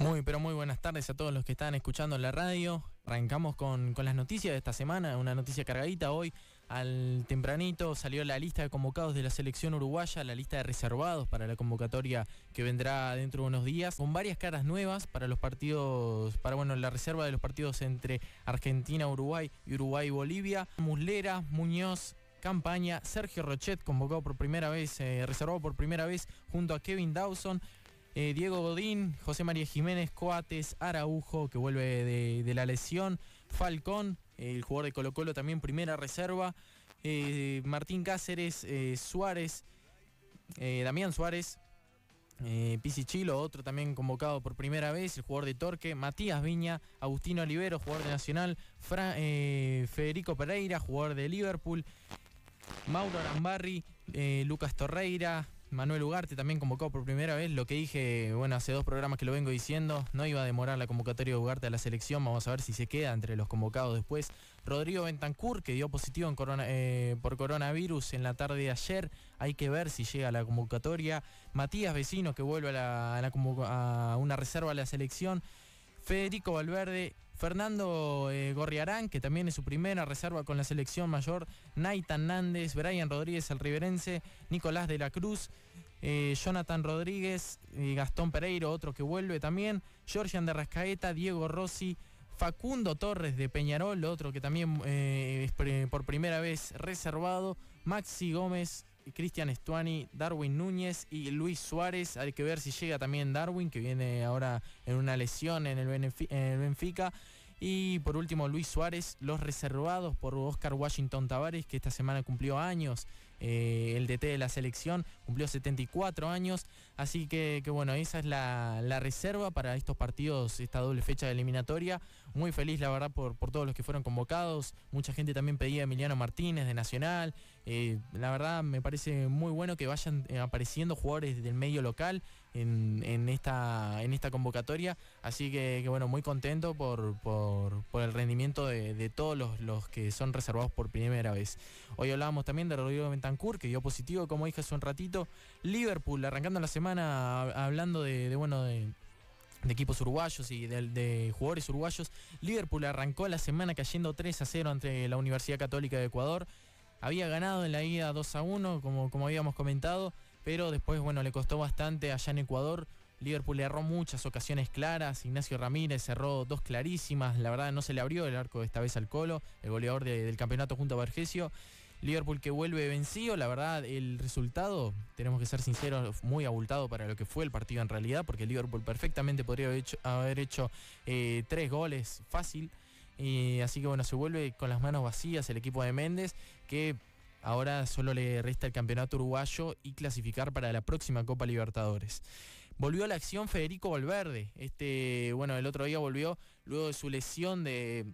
Muy, pero muy buenas tardes a todos los que están escuchando la radio. Arrancamos con, las noticias de esta semana, una noticia cargadita. Hoy, al tempranito, salió la lista de convocados de la selección uruguaya, la lista de reservados para la convocatoria que vendrá dentro de unos días, con varias caras nuevas para los partidos, para bueno, la reserva de los partidos entre Argentina, Uruguay y Uruguay-Bolivia. Muslera, Muñoz, Campaña, Sergio Rochet, convocado por primera vez, eh, reservado por primera vez junto a Kevin Dawson, eh, Diego Godín, José María Jiménez, Coates, Araujo, que vuelve de, la lesión, Falcón, el jugador de Colo Colo también primera reserva, eh, Martín Cáceres, eh, Suárez, Damián Suárez, Pisichilo, otro también convocado por primera vez, el jugador de Torque, Matías Viña, Agustino Olivero, jugador de Nacional, Federico Pereira, jugador de Liverpool, Mauro Arambarri, Lucas Torreira, Manuel Ugarte también convocado por primera vez. Lo que dije, bueno, hace dos programas que lo vengo diciendo, no iba a demorar la convocatoria de Ugarte a la selección. Vamos a ver si se queda entre los convocados después. Rodrigo Bentancur, que dio positivo eh, por coronavirus en la tarde de ayer. Hay que ver si llega a la convocatoria. Matías Vecino, que vuelve a, a una reserva a la selección. Federico Valverde Fernando eh, Gorriarán, que también es su primera reserva con la selección mayor, Naitan Nández, Brian Rodríguez, el riverense, Nicolás de la Cruz, eh, Jonathan Rodríguez, Gastón Pereiro, otro que vuelve también, Georgian de Rascaeta, Diego Rossi, Facundo Torres de Peñarol, otro que también eh, es por primera vez reservado, Maxi Gómez, Cristian Estuani, Darwin Núñez y Luis Suárez. Hay que ver si llega también Darwin, que viene ahora en una lesión en el, Benfica. Y por último, Luis Suárez, los reservados por Oscar Washington Tavares, que esta semana cumplió años eh, el DT de la selección, cumplió 74 años, así que, bueno, esa es la, reserva para estos partidos, esta doble fecha de eliminatoria. Muy feliz, la verdad, por, por todos los que fueron convocados. Mucha gente también pedía a Emiliano Martínez de Nacional. Eh, la verdad, me parece muy bueno que vayan eh, apareciendo jugadores del medio local en, esta, en esta convocatoria. Así que, bueno, muy contento por, el rendimiento de, todos los, los, que son reservados por primera vez. Hoy hablábamos también de Rodrigo Ventanas que dio positivo, como dije hace un ratito. Liverpool, arrancando la semana hablando de, bueno, de, equipos uruguayos y de, jugadores uruguayos. Liverpool arrancó la semana cayendo 3 a 0 ante la Universidad Católica de Ecuador. Había ganado en la ida 2 a 1, como, como habíamos comentado, pero después, bueno, le costó bastante allá en Ecuador. Liverpool le erró muchas ocasiones claras. Ignacio Ramírez cerró dos clarísimas. La verdad, no se le abrió el arco esta vez al Colo, el goleador del campeonato junto a Vergesio. Liverpool que vuelve vencido, la verdad el resultado, tenemos que ser sinceros, muy abultado para lo que fue el partido en realidad, porque Liverpool perfectamente podría haber hecho, eh, tres goles fácil, y así que bueno, se vuelve con las manos vacías el equipo de Méndez, que ahora solo le resta el campeonato uruguayo y clasificar para la próxima Copa Libertadores. Volvió a la acción Federico Valverde, este, bueno, el otro día volvió luego de su lesión de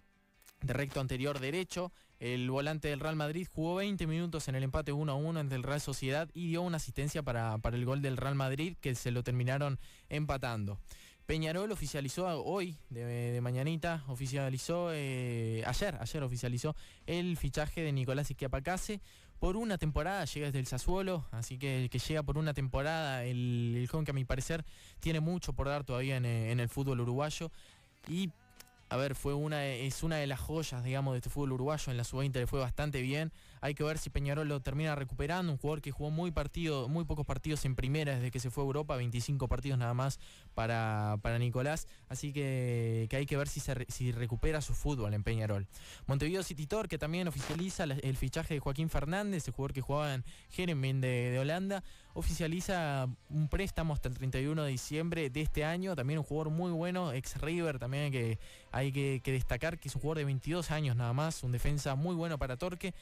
recto anterior derecho. El volante del Real Madrid jugó 20 minutos en el empate 1 a 1 entre el Real Sociedad y dio una asistencia para, el gol del Real Madrid que se lo terminaron empatando. Peñarol oficializó hoy, de, mañanita, oficializó, eh, ayer, ayer oficializó el fichaje de Nicolás Isquiapacase por una temporada, llega desde el Sassuolo, así que que llega por una temporada, el, el joven que a mi parecer tiene mucho por dar todavía en, en el fútbol uruguayo y a ver, fue una, es una de las joyas, digamos, de este fútbol uruguayo. En la sub-20 le fue bastante bien. Hay que ver si Peñarol lo termina recuperando. Un jugador que jugó muy muy pocos partidos en primera desde que se fue a Europa, 25 partidos nada más para, para Nicolás. Así que, hay que ver si, si recupera su fútbol en Peñarol. Montevideo City Tor, que también oficializa el fichaje de Joaquín Fernández, el jugador que jugaba en Jeremín de, de Holanda, oficializa un préstamo hasta el 31 de diciembre de este año. También un jugador muy bueno, ex River también que hay que, destacar que es un jugador de 22 años nada más, un defensa muy bueno para Torque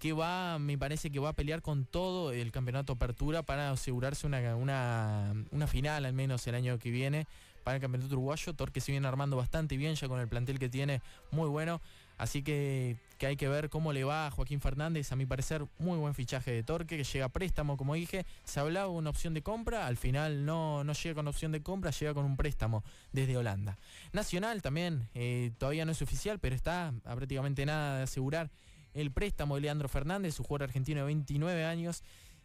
que va, me parece que va a pelear con todo el campeonato apertura para asegurarse una, una, final al menos el año que viene para el campeonato uruguayo. Torque se viene armando bastante bien ya con el plantel que tiene, muy bueno. Así que, que hay que ver cómo le va a Joaquín Fernández. A mi parecer, muy buen fichaje de Torque, que llega a préstamo, como dije. Se hablaba de una opción de compra, al final no, no llega con opción de compra, llega con un préstamo desde Holanda. Nacional también, eh, todavía no es oficial, pero está a prácticamente nada de asegurar el préstamo de Leandro Fernández, su jugador argentino de 29 años.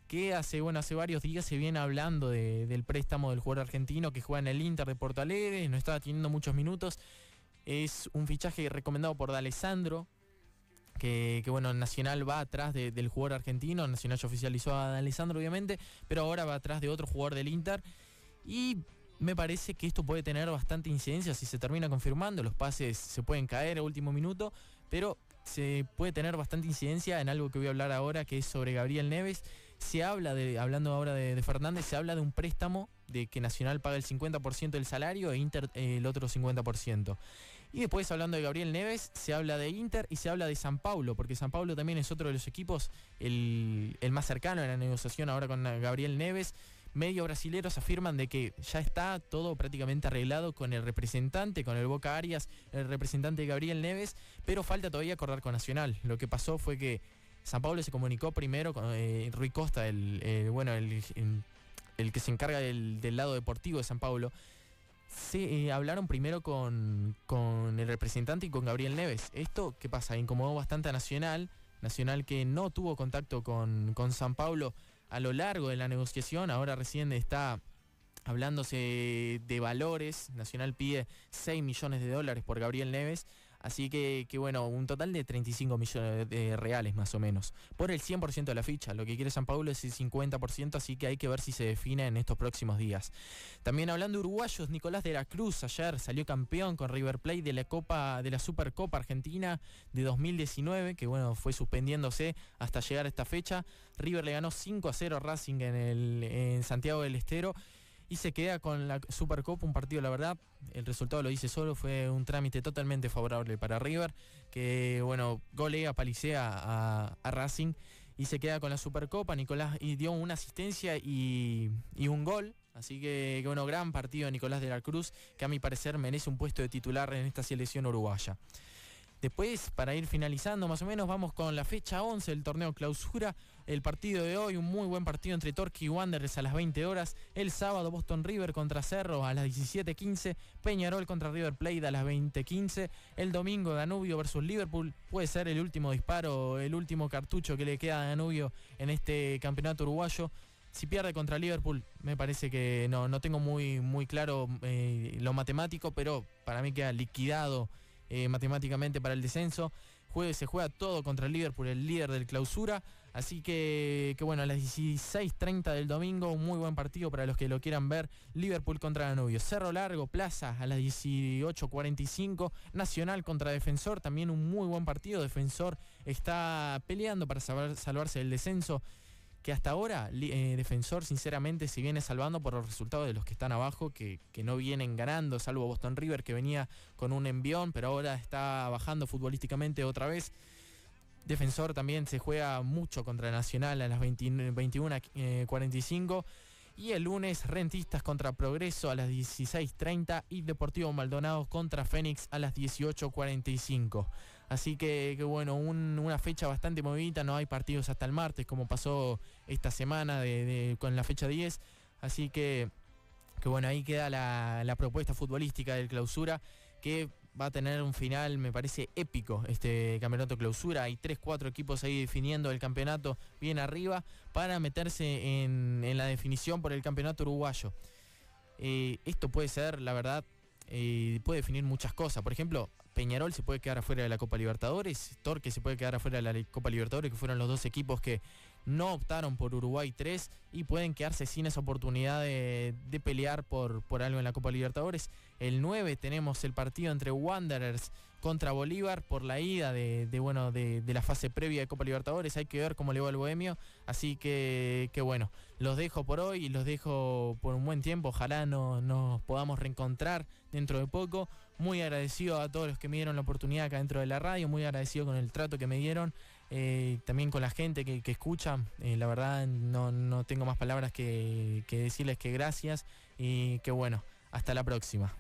que hace, bueno, hace varios días se viene hablando del préstamo del jugador argentino que juega en el Inter de Porto Alegre, no estaba teniendo muchos minutos. Es un fichaje recomendado por D'Alessandro, que, bueno, Nacional va atrás del jugador argentino, Nacional ya oficializó a D'Alessandro obviamente, pero ahora va atrás de otro jugador del Inter. Y me parece que esto puede tener bastante incidencia si se termina confirmando, los pases se pueden caer a último minuto, pero se puede tener bastante incidencia en algo que voy a hablar ahora, que es sobre Gabriel Neves. Se habla de, hablando ahora de, Fernández, se habla de un préstamo de que Nacional paga el 50% del salario e Inter el otro 50%. Y después hablando de Gabriel Neves, se habla de Inter y se habla de San Paulo, porque San Paulo también es otro de los equipos, el, el más cercano en la negociación ahora con Gabriel Neves medios brasileros afirman de que ya está todo prácticamente arreglado con el representante, con el Boca Arias, el representante Gabriel Neves, pero falta todavía acordar con Nacional. Lo que pasó fue que San Pablo se comunicó primero con eh, Rui Costa, el, bueno, el, que se encarga del, lado deportivo de San Pablo. Se eh, hablaron primero con, con el representante y con Gabriel Neves. Esto, ¿qué pasa? Incomodó bastante a Nacional. Nacional que no tuvo contacto con, con San Pablo a lo largo de la negociación. Ahora recién está hablándose de valores. Nacional pide 6 millones de dólares por Gabriel Neves. Así que, bueno, un total de 35 millones de reales más o menos. Por el 100% de la ficha. Lo que quiere San Paulo es el 50%, así que hay que ver si se define en estos próximos días. También hablando de uruguayos, Nicolás de la Cruz ayer salió campeón con River Plate de la Copa de la Supercopa Argentina de 2019, que bueno, fue suspendiéndose hasta llegar a esta fecha. River le ganó 5 a 0 a Racing en, el, en Santiago del Estero y se queda con la Supercopa, un partido, la verdad, el resultado lo dice solo, fue un trámite totalmente favorable para River, que bueno, golea, palicea a, a Racing y se queda con la Supercopa, Nicolás y dio una asistencia y, un gol, así que, que, bueno, gran partido de Nicolás de la Cruz, que a mi parecer merece un puesto de titular en esta selección uruguaya. Después, para ir finalizando más o menos, vamos con la fecha 11 del torneo clausura. El partido de hoy, un muy buen partido entre Torque y Wanderers a las 20 horas. El sábado, Boston River contra Cerro a las 17.15. Peñarol contra River Plate a las 20.15. El domingo, Danubio versus Liverpool. Puede ser el último disparo, el último cartucho que le queda a Danubio en este campeonato uruguayo si pierde contra Liverpool, me parece que no, no tengo muy, muy claro eh, lo matemático, pero para mí queda liquidado eh, matemáticamente para el descenso. se juega todo contra el Liverpool, el líder del clausura. Así que, que bueno, a las 16.30 del domingo, un muy buen partido para los que lo quieran ver. Liverpool contra Danubio. Cerro Largo, Plaza a las 18.45. Nacional contra Defensor, también un muy buen partido. Defensor está peleando para salvarse del descenso que hasta ahora eh, Defensor sinceramente se viene salvando por los resultados de los que están abajo, que, no vienen ganando, salvo Boston River que venía con un envión, pero ahora está bajando futbolísticamente otra vez. Defensor también se juega mucho contra Nacional a las 21.45. Y el lunes, Rentistas contra Progreso a las 16.30 y Deportivo Maldonado contra Fénix a las 18.45. Así que, bueno, una fecha bastante movida, no hay partidos hasta el martes como pasó esta semana con la fecha 10. Así que, que bueno, ahí queda la, propuesta futbolística del clausura que va a tener un final, me parece, épico este campeonato clausura. Hay 3-4 equipos ahí definiendo el campeonato bien arriba para meterse en, la definición por el campeonato uruguayo. Eh, esto puede ser, la verdad, eh, puede definir muchas cosas. Por ejemplo, Peñarol se puede quedar afuera de la Copa Libertadores, Torque se puede quedar afuera de la Copa Libertadores, que fueron los dos equipos que no optaron por Uruguay 3 y pueden quedarse sin esa oportunidad de, pelear por, por algo en la Copa Libertadores. El 9 tenemos el partido entre Wanderers contra Bolívar por la ida de, bueno, de, la fase previa de Copa Libertadores. Hay que ver cómo le va el Bohemio. Así que, que bueno, los dejo por hoy y los dejo por un buen tiempo. Ojalá no, nos podamos reencontrar dentro de poco. Muy agradecido a todos los que me dieron la oportunidad acá dentro de la radio. Muy agradecido con el trato que me dieron. Eh, también con la gente que, escucha. Eh, la verdad no, no, tengo más palabras que, que decirles que gracias y que bueno, hasta la próxima.